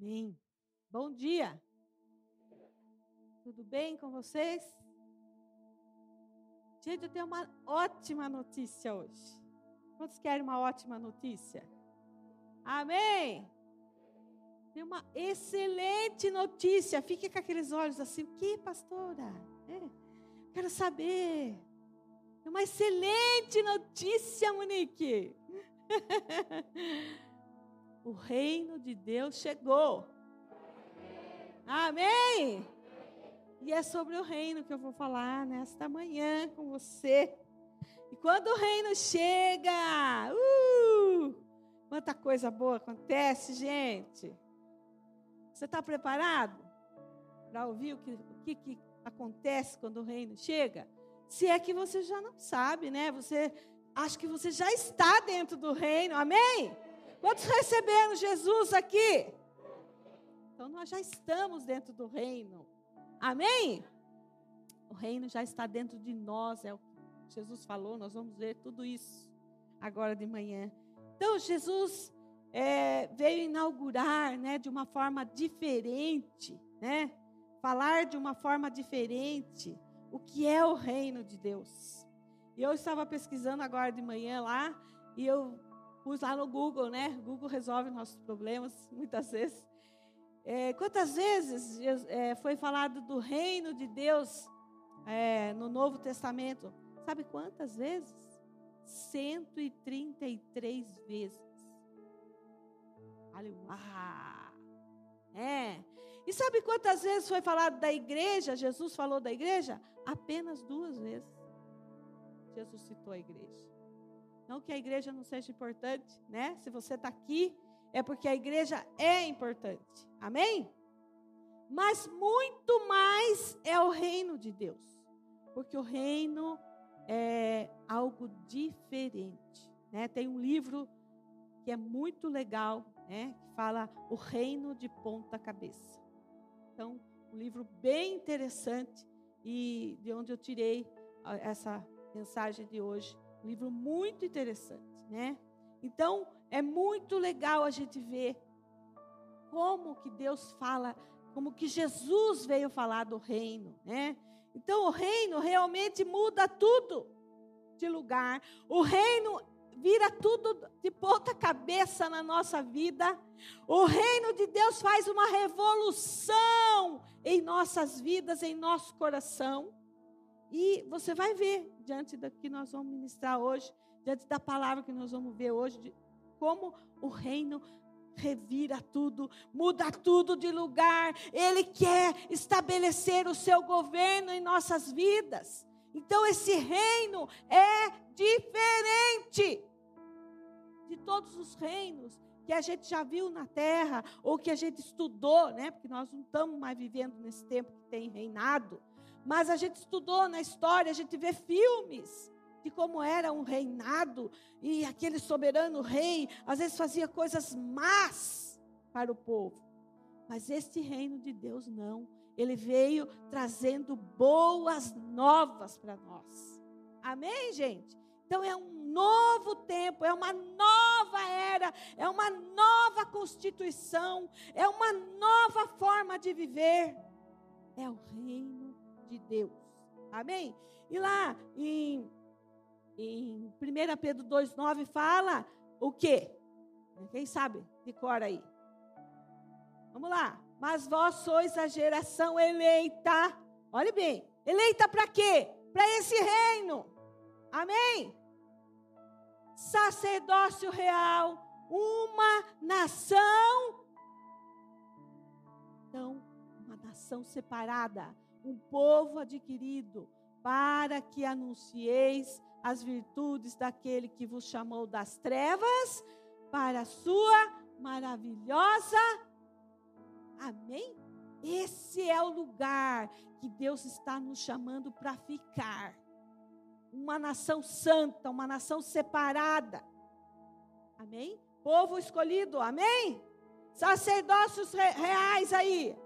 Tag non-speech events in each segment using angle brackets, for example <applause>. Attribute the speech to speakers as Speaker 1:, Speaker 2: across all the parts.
Speaker 1: Amém. Bom dia. Tudo bem com vocês? Gente, eu tenho uma ótima notícia hoje. Quantos querem uma ótima notícia? Amém. Tem uma excelente notícia. Fique com aqueles olhos assim. O que, pastora? É, quero saber. É uma excelente notícia, Monique. <laughs> o reino de Deus chegou. Amém? E é sobre o reino que eu vou falar nesta manhã com você. E quando o reino chega, uh, quanta coisa boa acontece, gente. Você está preparado para ouvir o, que, o que, que acontece quando o reino chega? Se é que você já não sabe, né? Você acha que você já está dentro do reino, amém? Quantos receberam Jesus aqui? Então nós já estamos dentro do reino. Amém? O reino já está dentro de nós, é o que Jesus falou, nós vamos ver tudo isso agora de manhã. Então Jesus é, veio inaugurar, né, de uma forma diferente, né? Falar de uma forma diferente o que é o reino de Deus. E eu estava pesquisando agora de manhã lá e eu pus lá no Google, né? Google resolve nossos problemas muitas vezes. É, quantas vezes é, foi falado do reino de Deus é, no Novo Testamento? Sabe quantas vezes? 133 vezes. Aleluia! É. E sabe quantas vezes foi falado da igreja? Jesus falou da igreja? Apenas duas vezes. Jesus citou a igreja. Não que a igreja não seja importante, né? Se você está aqui, é porque a igreja é importante. Amém? Mas muito mais é o reino de Deus. Porque o reino é algo diferente. Né? Tem um livro que é muito legal, né? que fala O Reino de Ponta Cabeça. Então, um livro bem interessante e de onde eu tirei essa mensagem de hoje. Um livro muito interessante, né? Então, é muito legal a gente ver como que Deus fala, como que Jesus veio falar do reino, né? Então, o reino realmente muda tudo de lugar. O reino vira tudo de ponta cabeça na nossa vida. O reino de Deus faz uma revolução em nossas vidas, em nosso coração. E você vai ver, diante do que nós vamos ministrar hoje, diante da palavra que nós vamos ver hoje, como o reino revira tudo, muda tudo de lugar. Ele quer estabelecer o seu governo em nossas vidas. Então esse reino é diferente de todos os reinos que a gente já viu na terra ou que a gente estudou, né? Porque nós não estamos mais vivendo nesse tempo que tem reinado, mas a gente estudou na história, a gente vê filmes de como era um reinado e aquele soberano rei às vezes fazia coisas más para o povo. Mas este reino de Deus não. Ele veio trazendo boas novas para nós. Amém, gente? Então é um novo tempo, é uma nova era, é uma nova constituição, é uma nova forma de viver. É o reino de Deus. Amém? E lá em em 1 Pedro 2,9 fala o quê? Quem sabe? Decora aí. Vamos lá. Mas vós sois a geração eleita. Olhe bem. Eleita para quê? Para esse reino. Amém? Sacerdócio real. Uma nação. Então, uma nação separada. Um povo adquirido. Para que anuncieis as virtudes daquele que vos chamou das trevas para a sua maravilhosa. Amém? Esse é o lugar que Deus está nos chamando para ficar. Uma nação santa, uma nação separada. Amém? Povo escolhido, amém? Sacerdócios reais aí.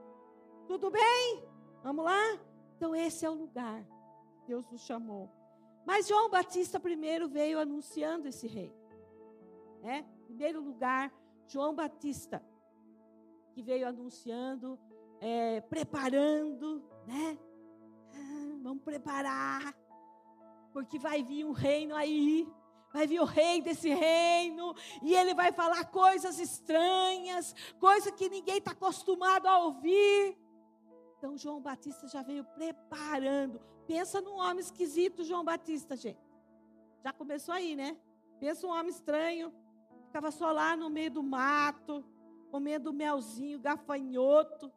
Speaker 1: Tudo bem? Vamos lá? Então, esse é o lugar Deus nos chamou. Mas João Batista primeiro veio anunciando esse rei. Né? Em primeiro lugar, João Batista que veio anunciando, é, preparando, né? Ah, vamos preparar, porque vai vir um reino aí, vai vir o rei desse reino, e ele vai falar coisas estranhas, coisas que ninguém está acostumado a ouvir. Então João Batista já veio preparando. Pensa num homem esquisito, João Batista, gente. Já começou aí, né? Pensa um homem estranho, ficava só lá no meio do mato, comendo melzinho, gafanhoto.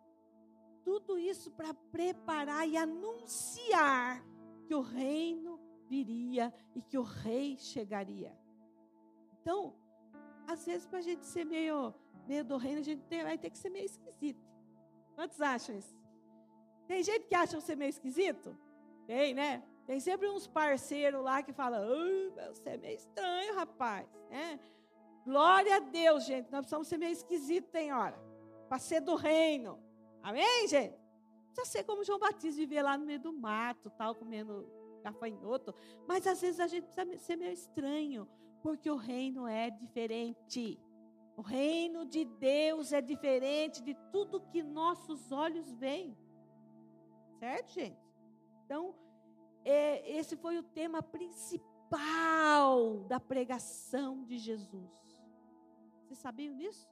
Speaker 1: Tudo isso para preparar e anunciar que o reino viria e que o rei chegaria. Então, às vezes, para a gente ser meio, meio do reino, a gente tem, vai ter que ser meio esquisito. Quantos acham isso? Tem gente que acha você meio esquisito? Tem, né? Tem sempre uns parceiros lá que falam, você é meio estranho, rapaz. Né? Glória a Deus, gente. Nós precisamos ser meio esquisito, tem hora. Para ser do reino. Amém, gente? Precisa ser como João Batista, viver lá no meio do mato, tal, comendo gafanhoto. Mas às vezes a gente precisa ser meio estranho, porque o reino é diferente. O reino de Deus é diferente de tudo que nossos olhos veem. Certo, gente? Então, é, esse foi o tema principal da pregação de Jesus. Vocês sabiam disso?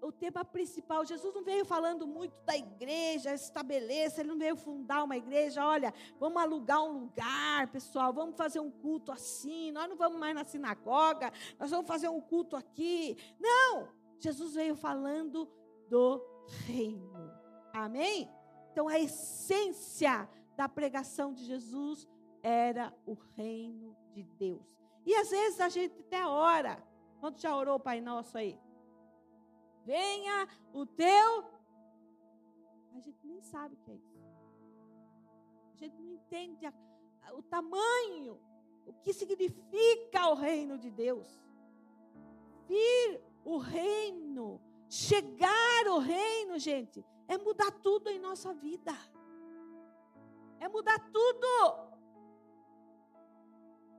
Speaker 1: o tema principal, Jesus não veio falando muito da igreja, estabeleça, ele não veio fundar uma igreja, olha, vamos alugar um lugar, pessoal, vamos fazer um culto assim, nós não vamos mais na sinagoga, nós vamos fazer um culto aqui. Não! Jesus veio falando do reino. Amém? Então a essência da pregação de Jesus era o reino de Deus. E às vezes a gente até ora. Quanto já orou o Pai Nosso aí? Venha o teu. A gente nem sabe o que é isso. A gente não entende a, a, o tamanho, o que significa o reino de Deus. Vir o reino, chegar o reino, gente, é mudar tudo em nossa vida é mudar tudo.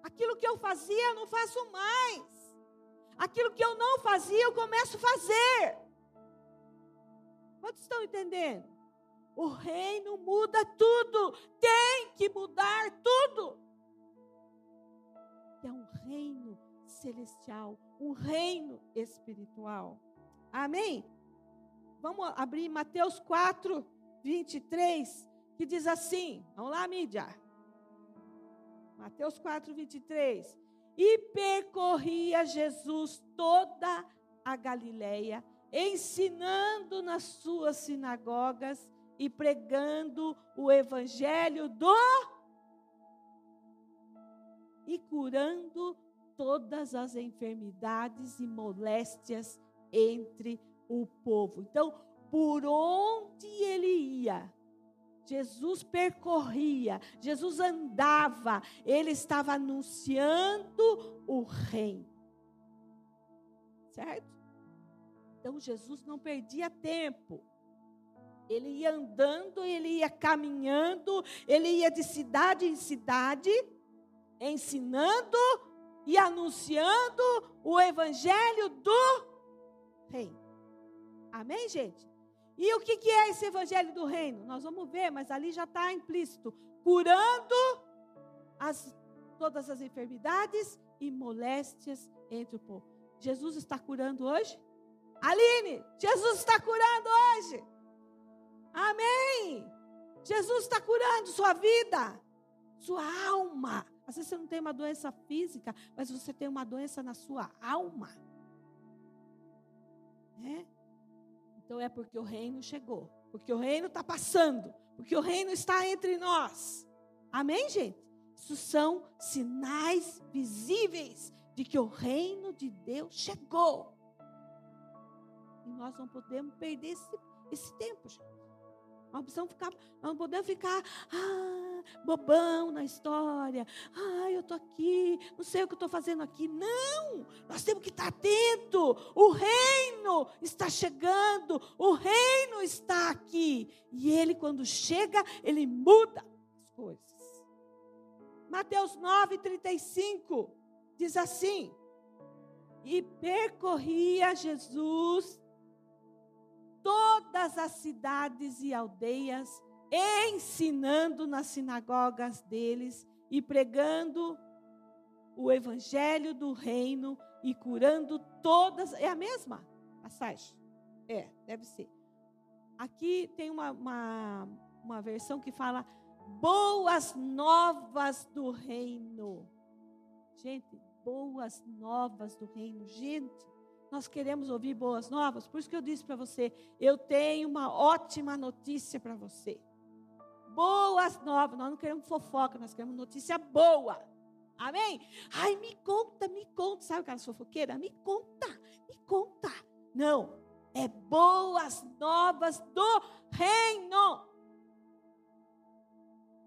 Speaker 1: Aquilo que eu fazia, eu não faço mais. Aquilo que eu não fazia, eu começo a fazer. Quantos estão entendendo? O reino muda tudo. Tem que mudar tudo. É um reino celestial, um reino espiritual. Amém? Vamos abrir Mateus 4, 23 que diz assim: vamos lá, mídia. Mateus 4, 23. E percorria Jesus toda a Galileia, ensinando nas suas sinagogas e pregando o evangelho do e curando todas as enfermidades e moléstias entre o povo. Então, por onde ele ia, Jesus percorria, Jesus andava, ele estava anunciando o reino. Certo? Então Jesus não perdia tempo. Ele ia andando, ele ia caminhando, ele ia de cidade em cidade, ensinando e anunciando o evangelho do reino. Amém, gente? E o que, que é esse evangelho do reino? Nós vamos ver, mas ali já está implícito: curando as, todas as enfermidades e moléstias entre o povo. Jesus está curando hoje? Aline, Jesus está curando hoje. Amém. Jesus está curando sua vida, sua alma. Às vezes você não tem uma doença física, mas você tem uma doença na sua alma. É? Então é porque o reino chegou, porque o reino está passando, porque o reino está entre nós. Amém, gente? Isso são sinais visíveis de que o reino de Deus chegou. E nós não podemos perder esse, esse tempo, gente. Nós precisamos ficar, não podemos ficar ah, bobão na história. Ah, eu estou aqui, não sei o que estou fazendo aqui. Não! Nós temos que estar atento. O reino está chegando, o reino está aqui. E ele, quando chega, ele muda as coisas. Mateus 9, 35 diz assim: E percorria Jesus cidades e aldeias, ensinando nas sinagogas deles e pregando o evangelho do reino e curando todas. É a mesma passagem? É, deve ser. Aqui tem uma, uma, uma versão que fala boas novas do reino. Gente, boas novas do reino. Gente, nós queremos ouvir boas novas. Por isso que eu disse para você, eu tenho uma ótima notícia para você. Boas novas. Nós não queremos fofoca, nós queremos notícia boa. Amém? Ai, me conta, me conta. Sabe aquela fofoqueira? Me conta, me conta. Não, é boas novas do reino.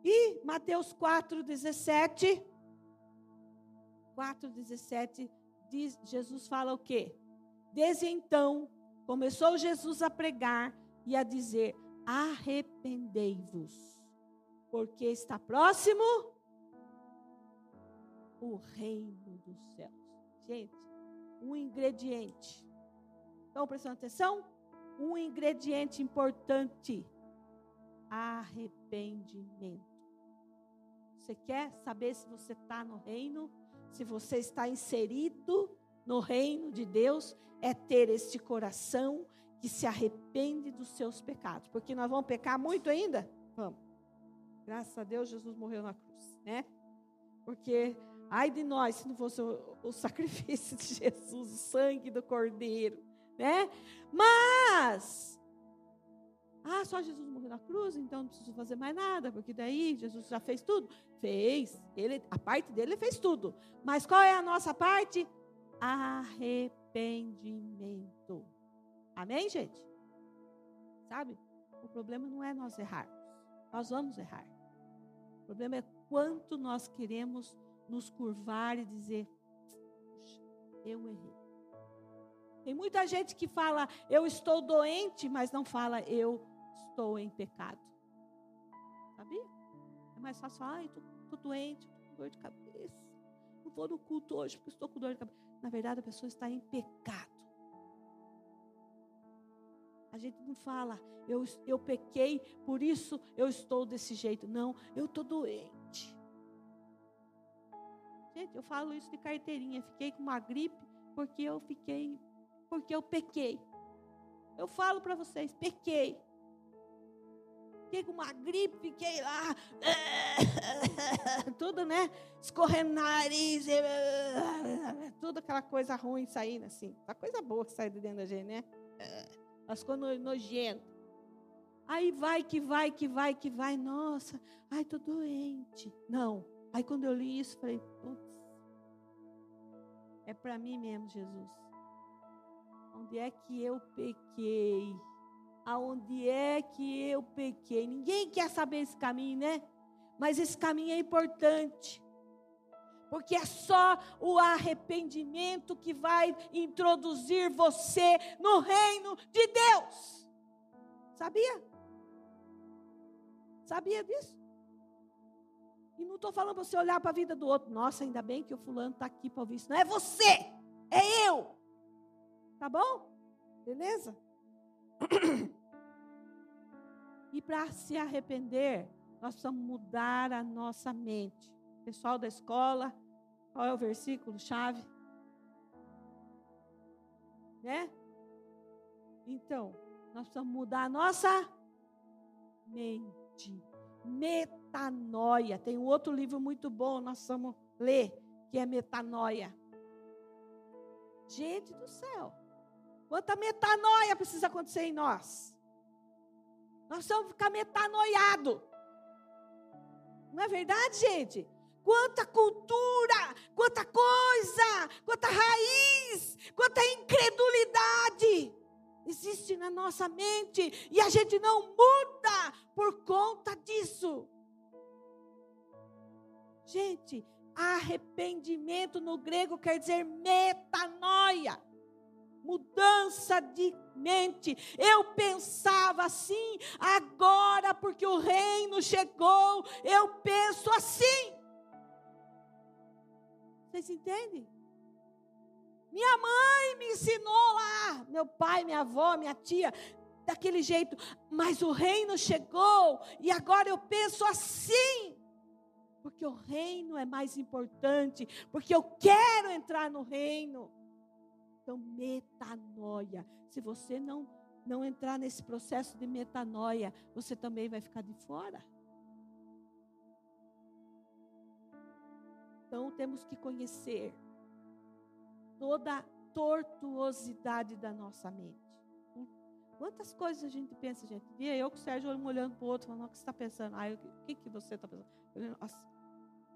Speaker 1: E Mateus 4, 17. 4, 17, diz, Jesus fala o quê? Desde então, começou Jesus a pregar e a dizer: arrependei-vos, porque está próximo o reino dos céus. Gente, um ingrediente. Estão prestando atenção? Um ingrediente importante: arrependimento. Você quer saber se você está no reino? Se você está inserido no reino de Deus? É ter este coração que se arrepende dos seus pecados. Porque nós vamos pecar muito ainda? Vamos. Graças a Deus, Jesus morreu na cruz, né? Porque, ai de nós, se não fosse o, o sacrifício de <laughs> Jesus, o sangue do Cordeiro, né? Mas, ah, só Jesus morreu na cruz, então não preciso fazer mais nada, porque daí Jesus já fez tudo. Fez, ele, a parte dele fez tudo. Mas qual é a nossa parte? Arrependimento. Amém, gente? Sabe? O problema não é nós errarmos. Nós vamos errar. O problema é quanto nós queremos nos curvar e dizer: eu errei. Tem muita gente que fala, eu estou doente, mas não fala, eu estou em pecado. Sabia? É mais fácil ai, estou doente, estou com dor de cabeça. Não vou no culto hoje porque estou com dor de cabeça. Na verdade, a pessoa está em pecado. A gente não fala, eu, eu pequei, por isso eu estou desse jeito. Não, eu estou doente. Gente, eu falo isso de carteirinha. Fiquei com uma gripe porque eu fiquei, porque eu pequei. Eu falo para vocês, pequei fiquei com uma gripe, fiquei lá, <laughs> tudo, né? Escorrendo nariz, tudo aquela coisa ruim saindo assim. A coisa boa que sai de dentro da gente, né? As coisas. Aí vai, que vai, que vai, que vai. Nossa, ai, tô doente. Não. Aí quando eu li isso, falei, putz, é para mim mesmo, Jesus. Onde é que eu pequei? aonde é que eu pequei. Ninguém quer saber esse caminho, né? Mas esse caminho é importante. Porque é só o arrependimento que vai introduzir você no reino de Deus. Sabia? Sabia disso? E não estou falando para você olhar para a vida do outro. Nossa, ainda bem que o fulano está aqui para ouvir isso. Não é você, é eu. Tá bom? Beleza? <clears throat> E para se arrepender, nós precisamos mudar a nossa mente. Pessoal da escola, qual é o versículo chave? Né? Então, nós precisamos mudar a nossa mente. Metanoia. Tem um outro livro muito bom, nós precisamos ler, que é Metanoia. Gente do céu. Quanta metanoia precisa acontecer em nós? Nós vamos ficar metanoiado. Não é verdade, gente? Quanta cultura, quanta coisa, quanta raiz, quanta incredulidade existe na nossa mente e a gente não muda por conta disso. Gente, arrependimento no grego quer dizer metanoia mudança de mente. Eu pensava assim, agora, porque o reino chegou, eu penso assim. Vocês entendem? Minha mãe me ensinou lá, meu pai, minha avó, minha tia, daquele jeito, mas o reino chegou e agora eu penso assim. Porque o reino é mais importante, porque eu quero entrar no reino. Então, metanoia. Se você não não entrar nesse processo de metanoia, você também vai ficar de fora. Então temos que conhecer toda a tortuosidade da nossa mente. Quantas coisas a gente pensa, gente? Via eu com o Sérgio um olhando para o outro, falando, o que você está pensando? Ah, o que, que você está pensando? Nossa,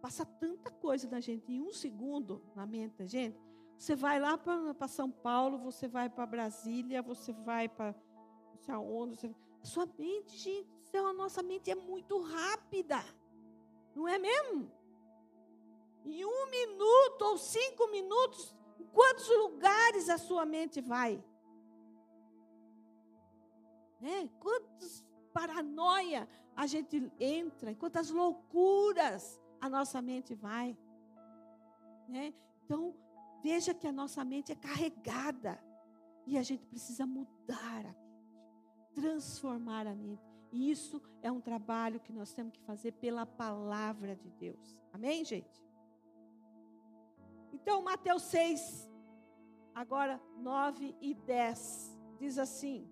Speaker 1: passa tanta coisa na gente em um segundo na mente da gente. Você vai lá para São Paulo, você vai para Brasília, você vai para não sei aonde. Você... Sua mente, gente, a nossa mente é muito rápida. Não é mesmo? Em um minuto ou cinco minutos, em quantos lugares a sua mente vai? Né? Quantas paranoia a gente entra, quantas loucuras a nossa mente vai. Né? Então, veja que a nossa mente é carregada e a gente precisa mudar a mente, transformar a mente. E isso é um trabalho que nós temos que fazer pela palavra de Deus. Amém, gente? Então, Mateus 6, agora 9 e 10, diz assim: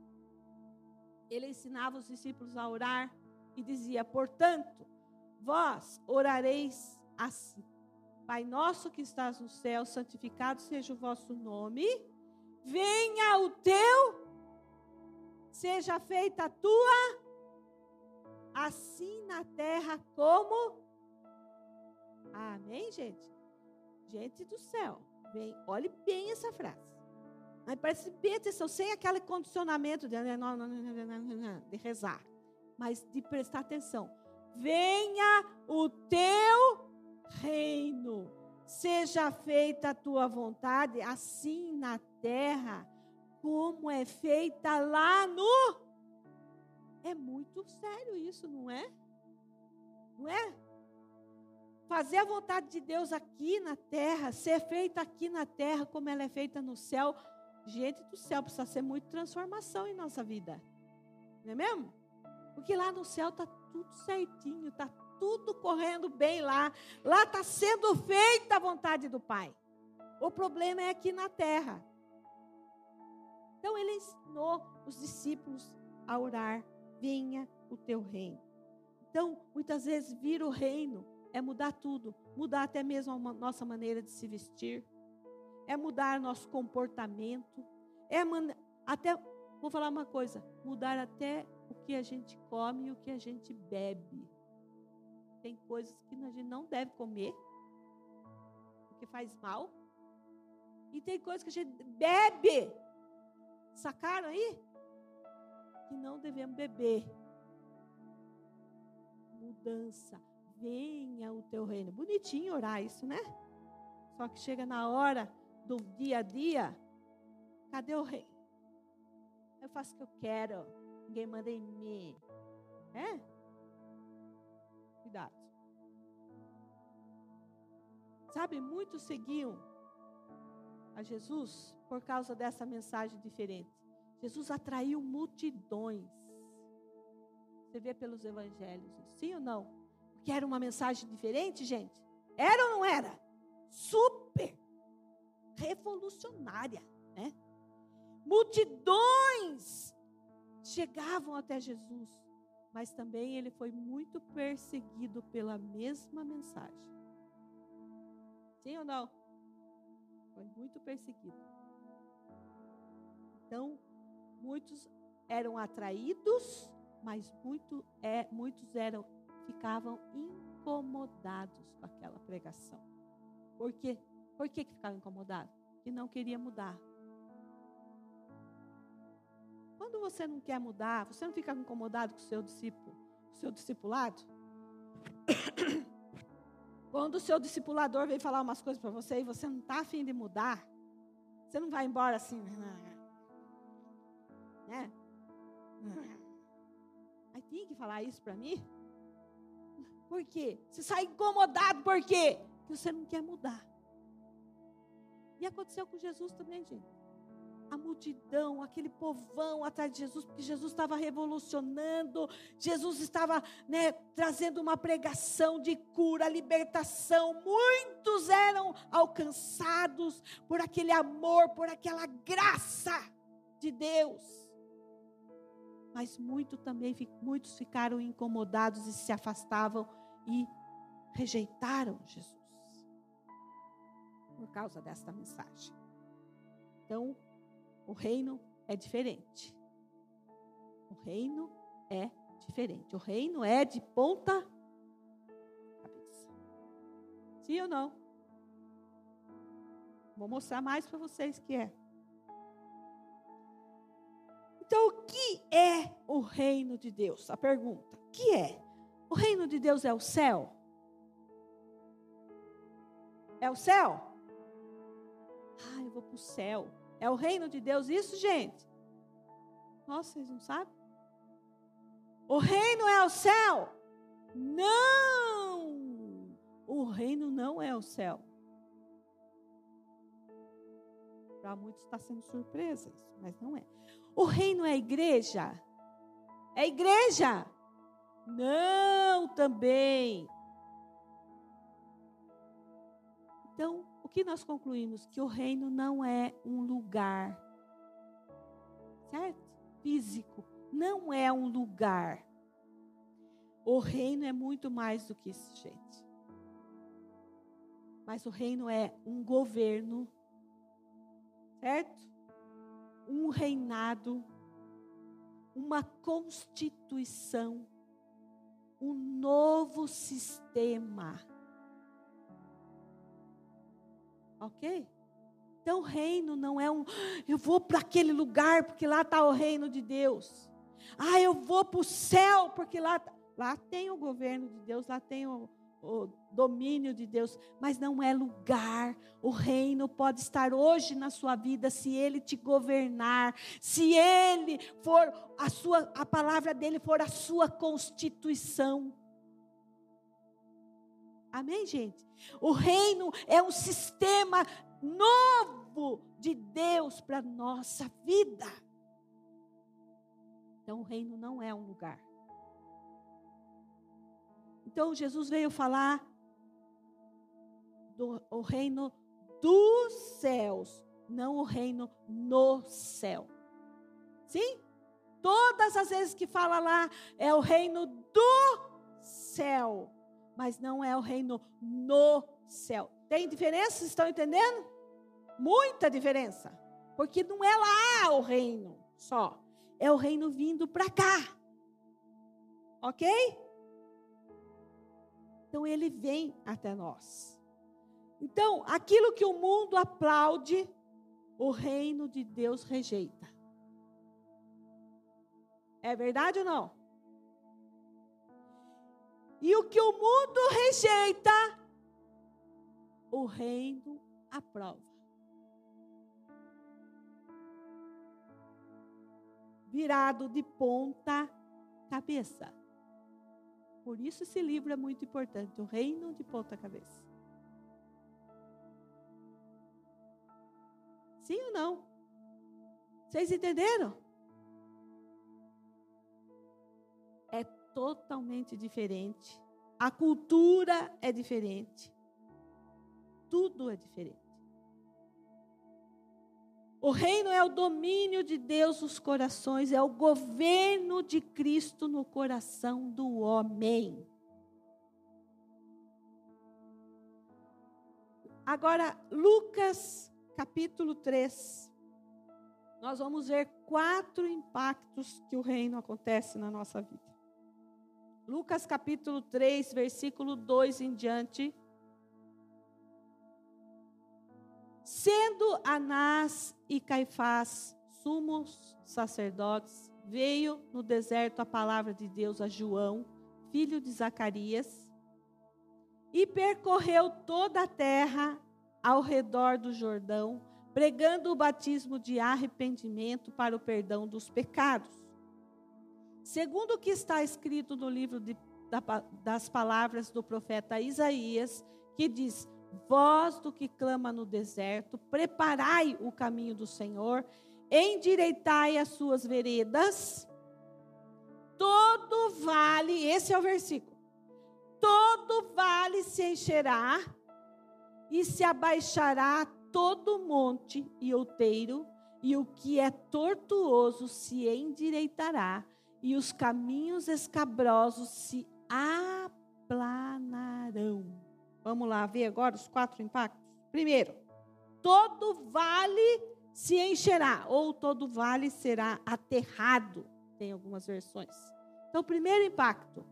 Speaker 1: Ele ensinava os discípulos a orar e dizia: Portanto, vós orareis assim: Pai nosso que estás no céu, santificado seja o vosso nome, venha o teu, seja feita a tua, assim na terra como. Amém, gente? Gente do céu, bem, olhe bem essa frase. Mas preste bem atenção, sem aquele condicionamento de, de rezar, mas de prestar atenção. Venha o teu reino, seja feita a tua vontade, assim na terra, como é feita lá no. É muito sério isso, não é? Não é? fazer a vontade de Deus aqui na terra, ser feita aqui na terra como ela é feita no céu. Gente do céu, precisa ser muita transformação em nossa vida. Não é mesmo? Porque lá no céu está tudo certinho, está tudo correndo bem lá. Lá está sendo feita a vontade do Pai. O problema é aqui na terra. Então ele ensinou os discípulos a orar: venha o teu reino. Então, muitas vezes, vir o reino é mudar tudo, mudar até mesmo a nossa maneira de se vestir, é mudar nosso comportamento, é até, vou falar uma coisa, mudar até o que a gente come e o que a gente bebe. Tem coisas que a gente não deve comer, porque faz mal, e tem coisas que a gente bebe. Sacaram aí? Que não devemos beber. Mudança venha o teu reino. Bonitinho orar isso, né? Só que chega na hora do dia a dia, cadê o rei? Eu faço o que eu quero, ninguém manda em mim. É? Cuidado. Sabe, muitos seguiam a Jesus por causa dessa mensagem diferente. Jesus atraiu multidões. Você vê pelos evangelhos, sim ou não? que era uma mensagem diferente, gente? Era ou não era? Super revolucionária, né? Multidões chegavam até Jesus, mas também ele foi muito perseguido pela mesma mensagem. Sim ou não? Foi muito perseguido. Então, muitos eram atraídos, mas muito, é, muitos eram ficavam incomodados com aquela pregação. Por quê? Por que, que ficavam incomodados? Que não queria mudar. Quando você não quer mudar, você não fica incomodado com o seu discípulo, o seu discipulado? <coughs> Quando o seu discipulador vem falar umas coisas para você e você não está afim de mudar, você não vai embora assim, né? Aí tem que falar isso para mim? Por quê? Você sai incomodado por quê? Porque você não quer mudar. E aconteceu com Jesus também, gente. A multidão, aquele povão atrás de Jesus, porque Jesus estava revolucionando, Jesus estava né, trazendo uma pregação de cura, libertação. Muitos eram alcançados por aquele amor, por aquela graça de Deus. Mas muito também, muitos ficaram incomodados e se afastavam e rejeitaram Jesus por causa desta mensagem. Então, o reino é diferente. O reino é diferente. O reino é de ponta cabeça. Sim ou não? Vou mostrar mais para vocês que é. Então, o que é o reino de Deus? A pergunta: o que é? O reino de Deus é o céu? É o céu? Ah, eu vou para o céu. É o reino de Deus isso, gente? Nossa, vocês não sabem? O reino é o céu? Não! O reino não é o céu. Para muitos está sendo surpresa mas não é. O reino é a igreja? É igreja? Não, também. Então, que nós concluímos? Que o reino não é um lugar, certo? Físico, não é um lugar. O reino é muito mais do que isso, gente. Mas o reino é um governo, certo? Um reinado, uma constituição, um novo sistema Ok? Então, o reino não é um, eu vou para aquele lugar porque lá está o reino de Deus. Ah, eu vou para o céu porque lá, tá, lá tem o governo de Deus, lá tem o, o domínio de Deus, mas não é lugar. O reino pode estar hoje na sua vida se ele te governar, se ele for a sua a palavra dele for a sua constituição. Amém, gente? O reino é um sistema novo de Deus para nossa vida. Então, o reino não é um lugar. Então, Jesus veio falar do o reino dos céus, não o reino no céu. Sim? Todas as vezes que fala lá, é o reino do céu mas não é o reino no céu. Tem diferença? Estão entendendo? Muita diferença. Porque não é lá o reino só. É o reino vindo para cá. Ok? Então ele vem até nós. Então, aquilo que o mundo aplaude, o reino de Deus rejeita. É verdade ou não? E o que o mundo rejeita, o reino aprova. Virado de ponta cabeça. Por isso esse livro é muito importante, o reino de ponta cabeça. Sim ou não? Vocês entenderam? Totalmente diferente. A cultura é diferente. Tudo é diferente. O reino é o domínio de Deus nos corações, é o governo de Cristo no coração do homem. Agora, Lucas capítulo 3. Nós vamos ver quatro impactos que o reino acontece na nossa vida. Lucas capítulo 3, versículo 2 em diante. Sendo Anás e Caifás sumos sacerdotes, veio no deserto a palavra de Deus a João, filho de Zacarias, e percorreu toda a terra ao redor do Jordão, pregando o batismo de arrependimento para o perdão dos pecados. Segundo o que está escrito no livro de, da, das palavras do profeta Isaías, que diz: Voz do que clama no deserto, preparai o caminho do Senhor, endireitai as suas veredas, todo vale, esse é o versículo, todo vale se encherá e se abaixará todo monte e outeiro, e o que é tortuoso se endireitará, e os caminhos escabrosos se aplanarão. Vamos lá ver agora os quatro impactos. Primeiro, todo vale se encherá, ou todo vale será aterrado. Tem algumas versões. Então, primeiro impacto.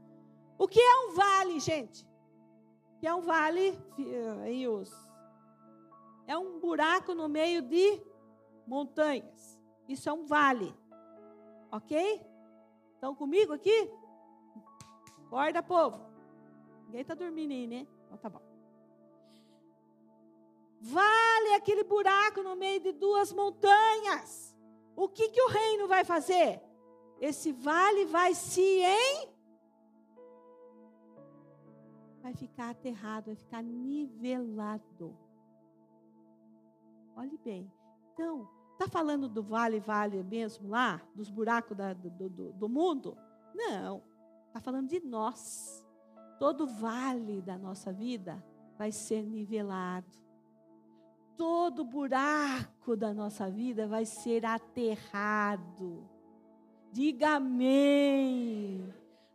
Speaker 1: O que é um vale, gente? O que é um vale? É um buraco no meio de montanhas. Isso é um vale. Ok? Estão comigo aqui? Acorda, povo. Ninguém está dormindo aí, né? Então tá bom. Vale aquele buraco no meio de duas montanhas. O que, que o reino vai fazer? Esse vale vai se em. Vai ficar aterrado, vai ficar nivelado. Olhe bem. Então, está falando do vale, vale mesmo lá? Dos buracos da, do, do, do mundo? Não. Está falando de nós. Todo vale da nossa vida vai ser nivelado. Todo buraco da nossa vida vai ser aterrado. Diga amém.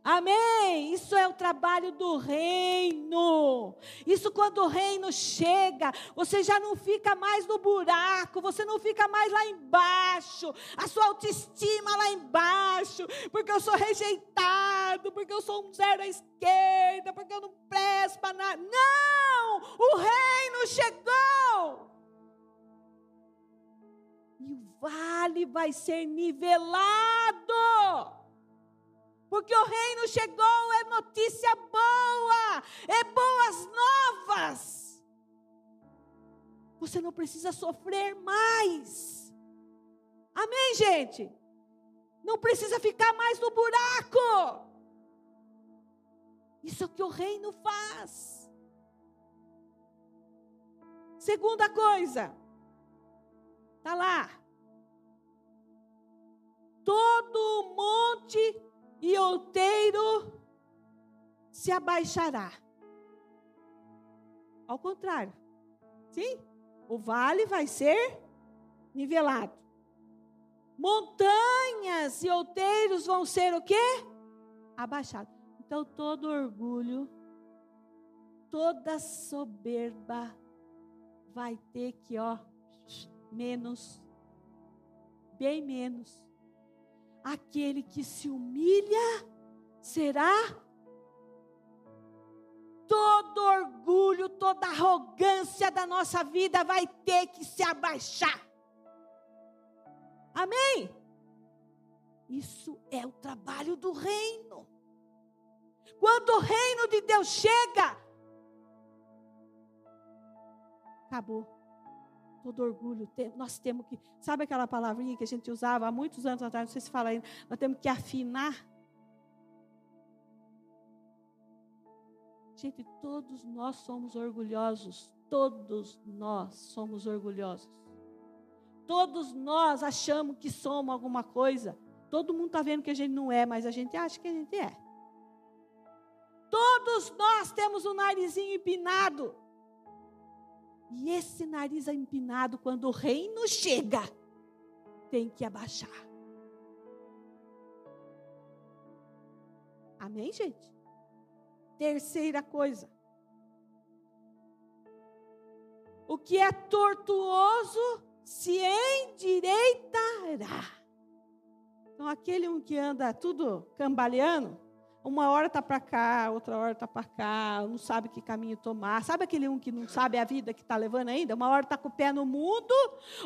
Speaker 1: Amém. Isso é o trabalho do reino. Isso quando o reino chega, você já não fica mais no buraco, você não fica mais lá embaixo. A sua autoestima lá embaixo, porque eu sou rejeitado, porque eu sou um zero à esquerda, porque eu não presto para nada. Não! O reino chegou. E o vale vai ser nivelado. Porque o reino chegou, é notícia boa, é boas novas. Você não precisa sofrer mais. Amém, gente? Não precisa ficar mais no buraco. Isso é o que o reino faz. Segunda coisa, está lá. Todo monte e outeiro se abaixará. Ao contrário. Sim? O vale vai ser nivelado. Montanhas e outeiros vão ser o quê? Abaixados. Então todo orgulho, toda soberba vai ter que, ó, menos, bem menos aquele que se humilha será todo orgulho, toda arrogância da nossa vida vai ter que se abaixar. Amém? Isso é o trabalho do reino. Quando o reino de Deus chega, acabou todo orgulho. Nós temos que, sabe aquela palavrinha que a gente usava há muitos anos atrás, não sei se fala ainda, nós temos que afinar. Gente, todos nós somos orgulhosos. Todos nós somos orgulhosos. Todos nós achamos que somos alguma coisa. Todo mundo está vendo que a gente não é, mas a gente acha que a gente é. Todos nós temos o narizinho empinado. E esse nariz empinado, quando o reino chega, tem que abaixar. Amém, gente? Terceira coisa. O que é tortuoso se endireitará. Então, aquele um que anda tudo cambaleando, uma hora está para cá, outra hora está para cá, não sabe que caminho tomar. Sabe aquele um que não sabe a vida que está levando ainda? Uma hora está com o pé no mundo,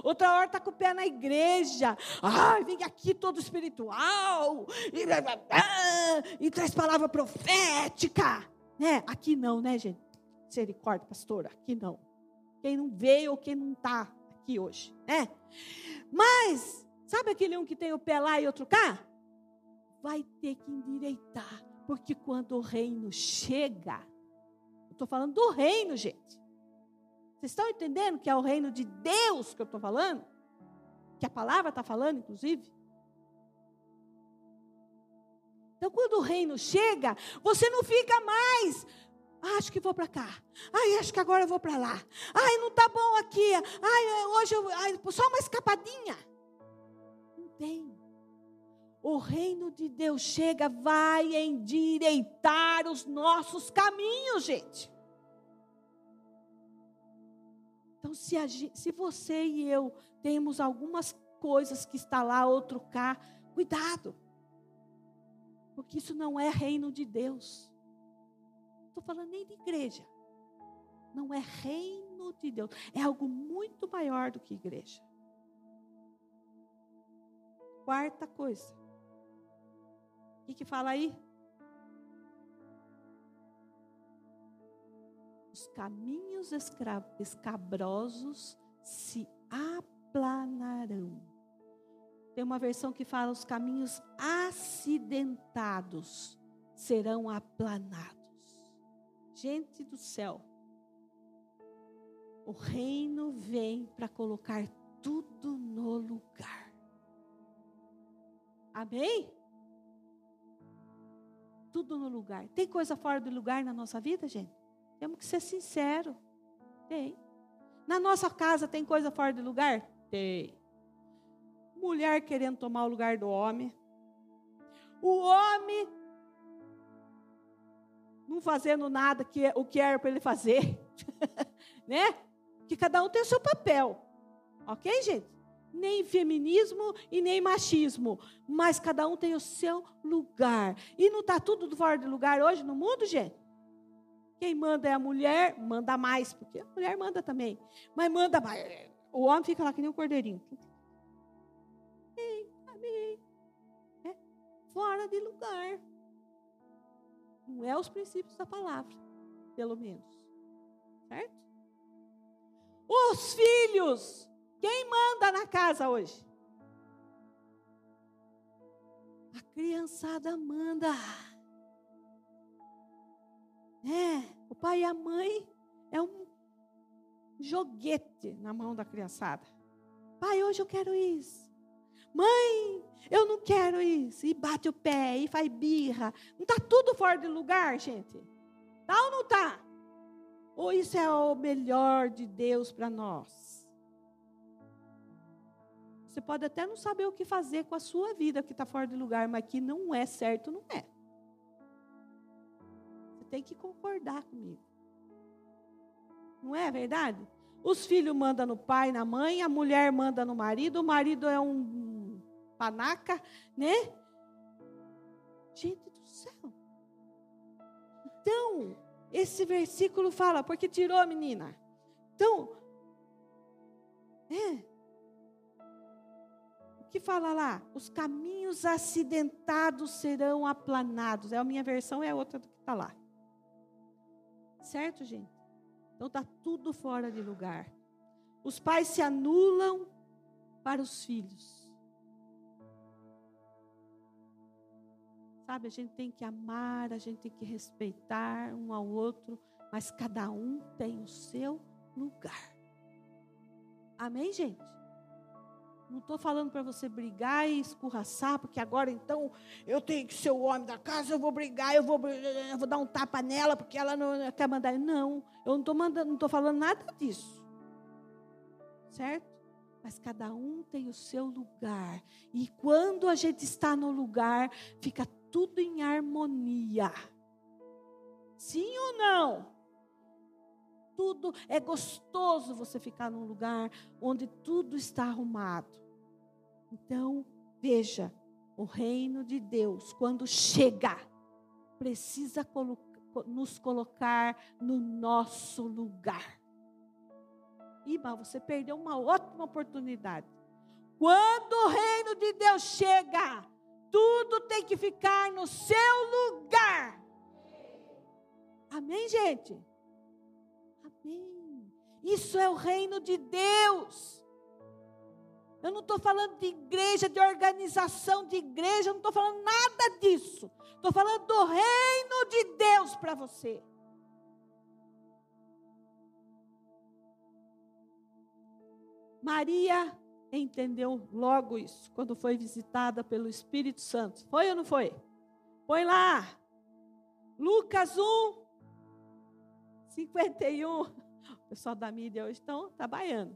Speaker 1: outra hora está com o pé na igreja. Ai, vem aqui todo espiritual, e, e traz palavra profética. Né? Aqui não, né, gente? Misericórdia, pastora, aqui não. Quem não veio ou quem não está aqui hoje, né? Mas, sabe aquele um que tem o pé lá e outro cá? Vai ter que endireitar porque quando o reino chega, eu estou falando do reino, gente. Vocês estão entendendo que é o reino de Deus que eu estou falando? que a palavra está falando, inclusive. Então, quando o reino chega, você não fica mais. Ah, acho que vou para cá. Ai, acho que agora eu vou para lá. Ai, não está bom aqui. Ai, hoje eu, ai, só uma escapadinha. Não tem. O reino de Deus chega, vai endireitar os nossos caminhos, gente. Então, se, a, se você e eu temos algumas coisas que está lá, outro cá, cuidado. Porque isso não é reino de Deus. Não estou falando nem de igreja. Não é reino de Deus. É algo muito maior do que igreja. Quarta coisa. O que, que fala aí? Os caminhos escabrosos se aplanarão. Tem uma versão que fala: os caminhos acidentados serão aplanados. Gente do céu, o reino vem para colocar tudo no lugar. Amém? Tudo no lugar. Tem coisa fora do lugar na nossa vida, gente? Temos que ser sincero. Tem. Na nossa casa tem coisa fora do lugar? Tem mulher querendo tomar o lugar do homem, o homem não fazendo nada que é, o que era para ele fazer, <laughs> né? Que cada um tem o seu papel, ok, gente? Nem feminismo e nem machismo, mas cada um tem o seu lugar. E não está tudo fora de lugar hoje no mundo, gente? Quem manda é a mulher, manda mais, porque a mulher manda também, mas manda mais. O homem fica lá que nem um cordeirinho. fora de lugar. Não é os princípios da palavra, pelo menos. Certo? Os filhos. Quem manda na casa hoje? A criançada manda. É, o pai e a mãe é um joguete na mão da criançada. Pai, hoje eu quero isso. Mãe, eu não quero isso. E bate o pé, e faz birra. Não está tudo fora de lugar, gente? Tá ou não está? Ou isso é o melhor de Deus para nós? Você pode até não saber o que fazer com a sua vida que está fora de lugar, mas que não é certo, não é. Você tem que concordar comigo. Não é verdade? Os filhos mandam no pai, na mãe, a mulher manda no marido, o marido é um panaca, né? Gente do céu. Então, esse versículo fala, porque tirou a menina. Então, é. Que fala lá? Os caminhos acidentados serão aplanados. É a minha versão, é a outra do que está lá. Certo, gente? Então está tudo fora de lugar. Os pais se anulam para os filhos. Sabe, a gente tem que amar, a gente tem que respeitar um ao outro, mas cada um tem o seu lugar. Amém, gente? Não estou falando para você brigar e escorraçar, porque agora então eu tenho que ser o homem da casa, eu vou brigar, eu vou, eu vou dar um tapa nela, porque ela não quer mandar. Não, eu não estou mandando, não estou falando nada disso. Certo? Mas cada um tem o seu lugar. E quando a gente está no lugar, fica tudo em harmonia. Sim ou não? Tudo é gostoso você ficar num lugar onde tudo está arrumado. Então, veja, o reino de Deus, quando chega, precisa nos colocar no nosso lugar. Iba, você perdeu uma ótima oportunidade. Quando o reino de Deus chega, tudo tem que ficar no seu lugar. Amém, gente? Isso é o reino de Deus. Eu não estou falando de igreja, de organização de igreja, eu não estou falando nada disso. Estou falando do reino de Deus para você. Maria entendeu logo isso, quando foi visitada pelo Espírito Santo. Foi ou não foi? Põe lá. Lucas 1, 51. O pessoal da mídia hoje estão trabalhando.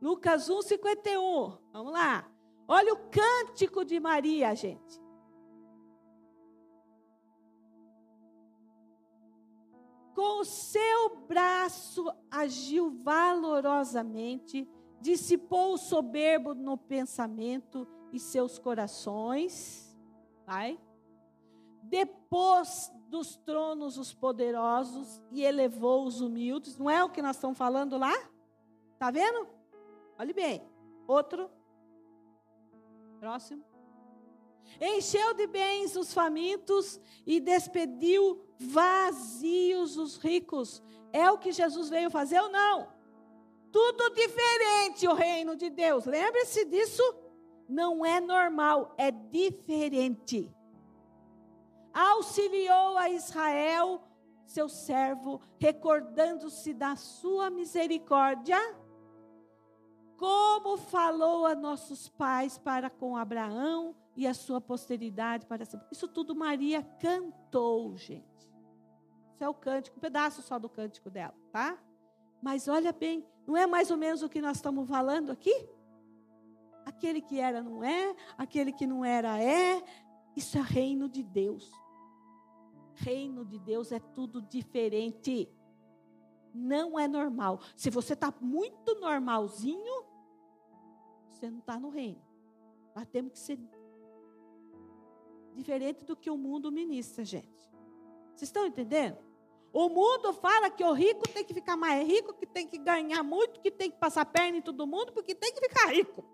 Speaker 1: Lucas 1, 51. Vamos lá. Olha o cântico de Maria, gente. Com o seu braço agiu valorosamente, dissipou o soberbo no pensamento e seus corações. Vai. Depôs dos tronos os poderosos e elevou os humildes. Não é o que nós estamos falando lá? Está vendo? Olhe bem. Outro. Próximo. Encheu de bens os famintos e despediu vazios os ricos. É o que Jesus veio fazer ou não? Tudo diferente o reino de Deus. Lembre-se disso? Não é normal, é diferente. Auxiliou a Israel, seu servo, recordando-se da sua misericórdia como falou a nossos pais para com Abraão e a sua posteridade para sempre. Isso tudo Maria cantou, gente. Isso é o cântico, um pedaço só do cântico dela, tá? Mas olha bem, não é mais ou menos o que nós estamos falando aqui? Aquele que era não é, aquele que não era é. Isso é reino de Deus. Reino de Deus é tudo diferente não é normal. Se você está muito normalzinho, você não está no reino. Nós temos que ser diferente do que o mundo ministra, gente. Vocês estão entendendo? O mundo fala que o rico tem que ficar mais rico, que tem que ganhar muito, que tem que passar perna em todo mundo, porque tem que ficar rico.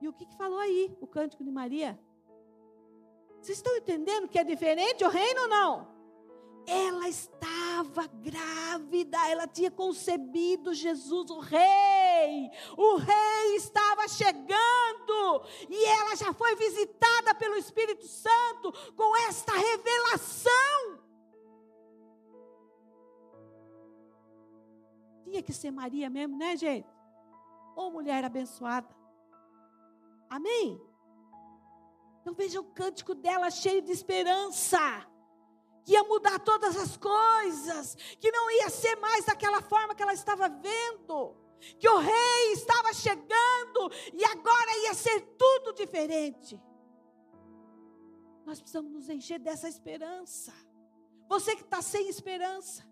Speaker 1: E o que, que falou aí, o cântico de Maria? Vocês estão entendendo que é diferente o reino ou não? Ela estava grávida, ela tinha concebido Jesus, o rei. O rei estava chegando e ela já foi visitada pelo Espírito Santo com esta revelação. Tinha que ser Maria mesmo, né, gente? Ou mulher abençoada. Amém? Então veja o cântico dela cheio de esperança que ia mudar todas as coisas, que não ia ser mais daquela forma que ela estava vendo, que o rei estava chegando e agora ia ser tudo diferente. Nós precisamos nos encher dessa esperança. Você que está sem esperança,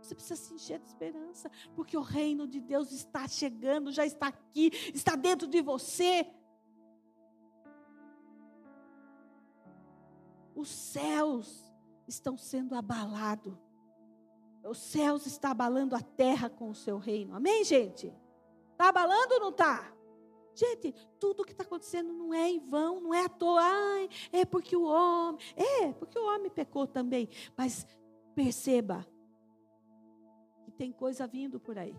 Speaker 1: você precisa se encher de esperança, porque o reino de Deus está chegando, já está aqui, está dentro de você. Os céus estão sendo abalados. Os céus estão abalando a terra com o seu reino. Amém, gente? Está abalando ou não está? Gente, tudo que está acontecendo não é em vão, não é à toa. Ai, é porque o homem. É, porque o homem pecou também. Mas perceba que tem coisa vindo por aí.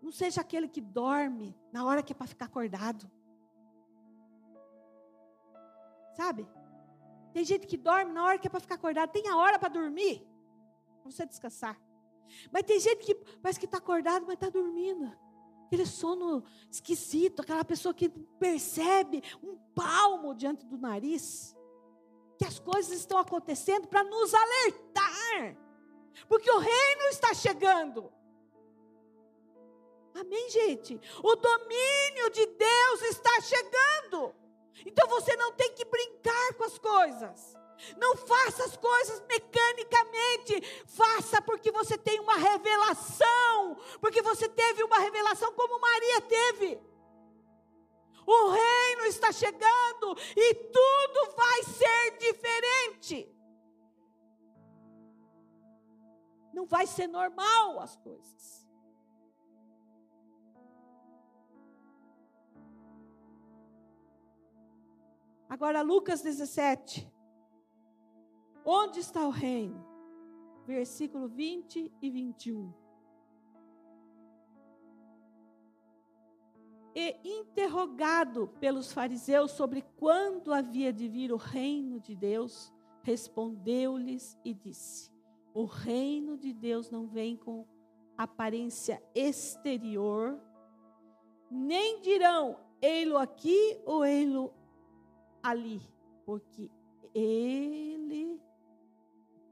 Speaker 1: Não seja aquele que dorme na hora que é para ficar acordado. Sabe? Tem gente que dorme na hora que é para ficar acordado. Tem a hora para dormir. Para você descansar. Mas tem gente que parece que está acordado, mas está dormindo. Aquele sono esquisito, aquela pessoa que percebe um palmo diante do nariz. Que as coisas estão acontecendo para nos alertar. Porque o reino está chegando. Amém, gente? O domínio de Deus está chegando. Então você não tem que brincar com as coisas. Não faça as coisas mecanicamente. Faça porque você tem uma revelação. Porque você teve uma revelação como Maria teve. O reino está chegando e tudo vai ser diferente. Não vai ser normal as coisas. Agora, Lucas 17. Onde está o reino? Versículo 20 e 21. E interrogado pelos fariseus sobre quando havia de vir o reino de Deus, respondeu-lhes e disse: O reino de Deus não vem com aparência exterior, nem dirão ei-lo aqui ou ei-lo ali, porque ele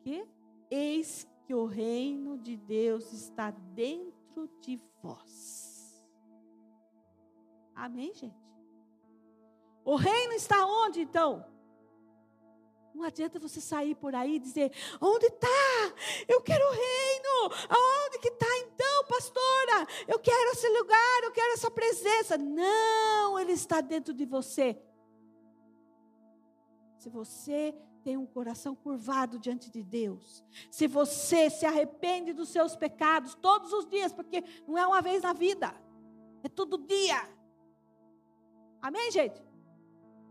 Speaker 1: que eis que o reino de Deus está dentro de vós. Amém, gente? O reino está onde então? Não adianta você sair por aí e dizer: onde está? Eu quero o reino. Aonde que está então, pastora? Eu quero esse lugar, eu quero essa presença. Não, ele está dentro de você. Se você tem um coração curvado diante de Deus, se você se arrepende dos seus pecados todos os dias, porque não é uma vez na vida, é todo dia. Amém, gente?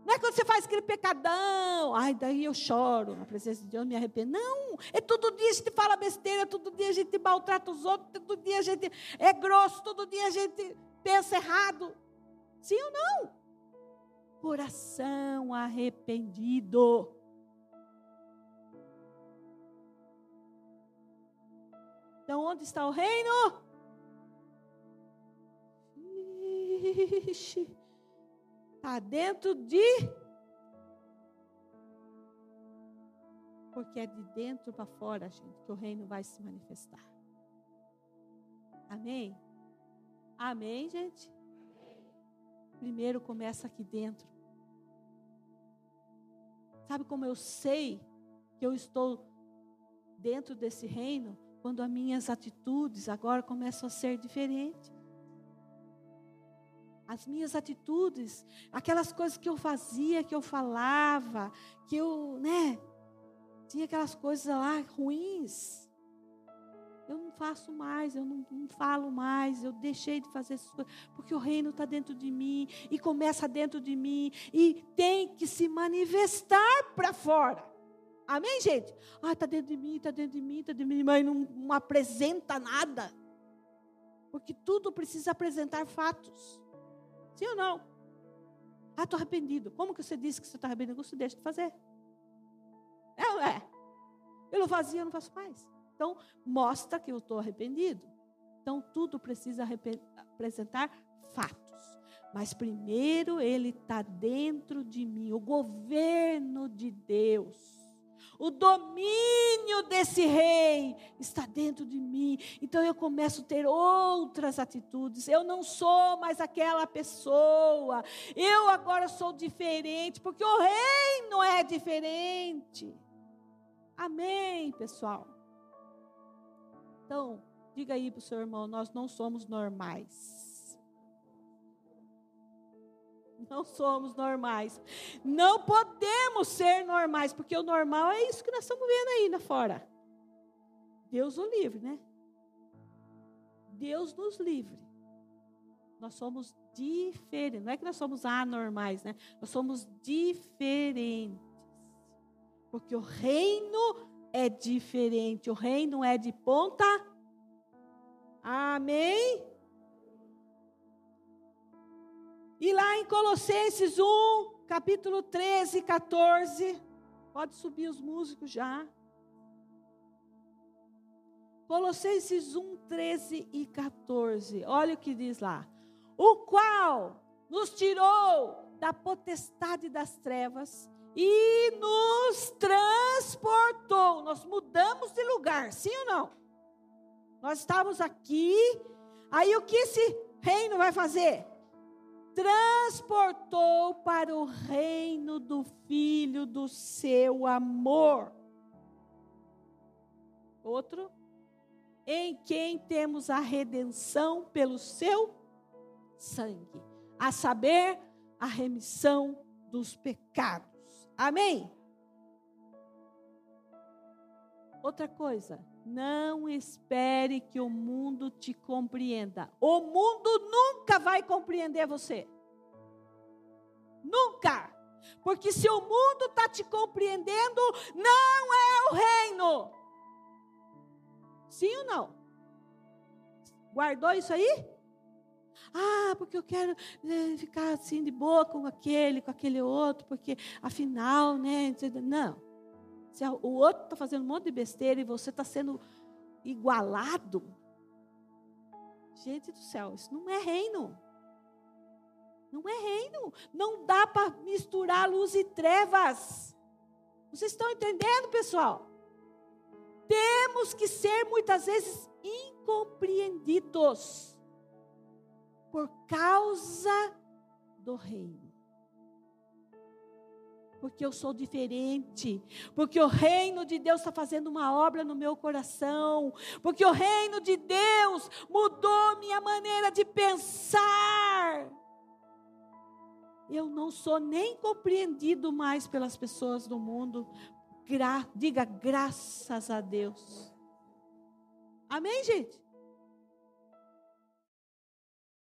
Speaker 1: Não é quando você faz aquele pecadão, ai, daí eu choro na presença de Deus, me arrependo. Não, é todo dia a gente fala besteira, todo dia a gente maltrata os outros, todo dia a gente é grosso, todo dia a gente pensa errado. Sim ou não? Coração arrependido. Então, onde está o reino? Está dentro de. Porque é de dentro para fora, gente, que o reino vai se manifestar. Amém? Amém, gente? Primeiro começa aqui dentro. Sabe como eu sei que eu estou dentro desse reino? Quando as minhas atitudes agora começam a ser diferentes as minhas atitudes, aquelas coisas que eu fazia, que eu falava, que eu, né, tinha aquelas coisas lá ruins. Eu não faço mais, eu não, não falo mais, eu deixei de fazer essas coisas, porque o reino está dentro de mim e começa dentro de mim e tem que se manifestar para fora. Amém, gente? Ah, está dentro de mim, está dentro de mim, está dentro de mim, mas não, não apresenta nada. Porque tudo precisa apresentar fatos. Sim ou não? Ah, estou arrependido. Como que você disse que você está arrependido? Você deixa de fazer. É é? Eu não fazia, eu não faço mais. Então, mostra que eu estou arrependido. Então, tudo precisa apresentar fatos. Mas primeiro ele está dentro de mim, o governo de Deus. O domínio desse rei está dentro de mim. Então eu começo a ter outras atitudes. Eu não sou mais aquela pessoa. Eu agora sou diferente, porque o reino é diferente. Amém, pessoal. Então, diga aí para o seu irmão: nós não somos normais. Não somos normais. Não podemos ser normais, porque o normal é isso que nós estamos vendo aí na fora. Deus o livre, né? Deus nos livre. Nós somos diferentes. Não é que nós somos anormais, né? Nós somos diferentes. Porque o reino é diferente. O reino é de ponta. Amém? E lá em Colossenses 1, capítulo 13 e 14, pode subir os músicos já. Colossenses 1, 13 e 14, olha o que diz lá. O qual nos tirou da potestade das trevas e nos transportou. Nós mudamos de lugar, sim ou não? Nós estávamos aqui, aí o que esse reino vai fazer? transportou para o reino do Filho do seu amor. Outro, em quem temos a redenção pelo seu sangue, a saber, a remissão dos pecados. Amém? Outra coisa, não espere que o mundo te compreenda. O mundo nunca vai compreender você. Nunca. Porque se o mundo está te compreendendo, não é o reino. Sim ou não? Guardou isso aí? Ah, porque eu quero né, ficar assim de boa com aquele, com aquele outro, porque afinal, né? Não. Se o outro está fazendo um monte de besteira e você está sendo igualado, Gente do céu, isso não é reino. Não é reino. Não dá para misturar luz e trevas. Vocês estão entendendo, pessoal? Temos que ser muitas vezes incompreendidos por causa do reino. Porque eu sou diferente, porque o reino de Deus está fazendo uma obra no meu coração, porque o reino de Deus mudou minha maneira de pensar eu não sou nem compreendido mais pelas pessoas do mundo. Gra diga graças a Deus. Amém, gente?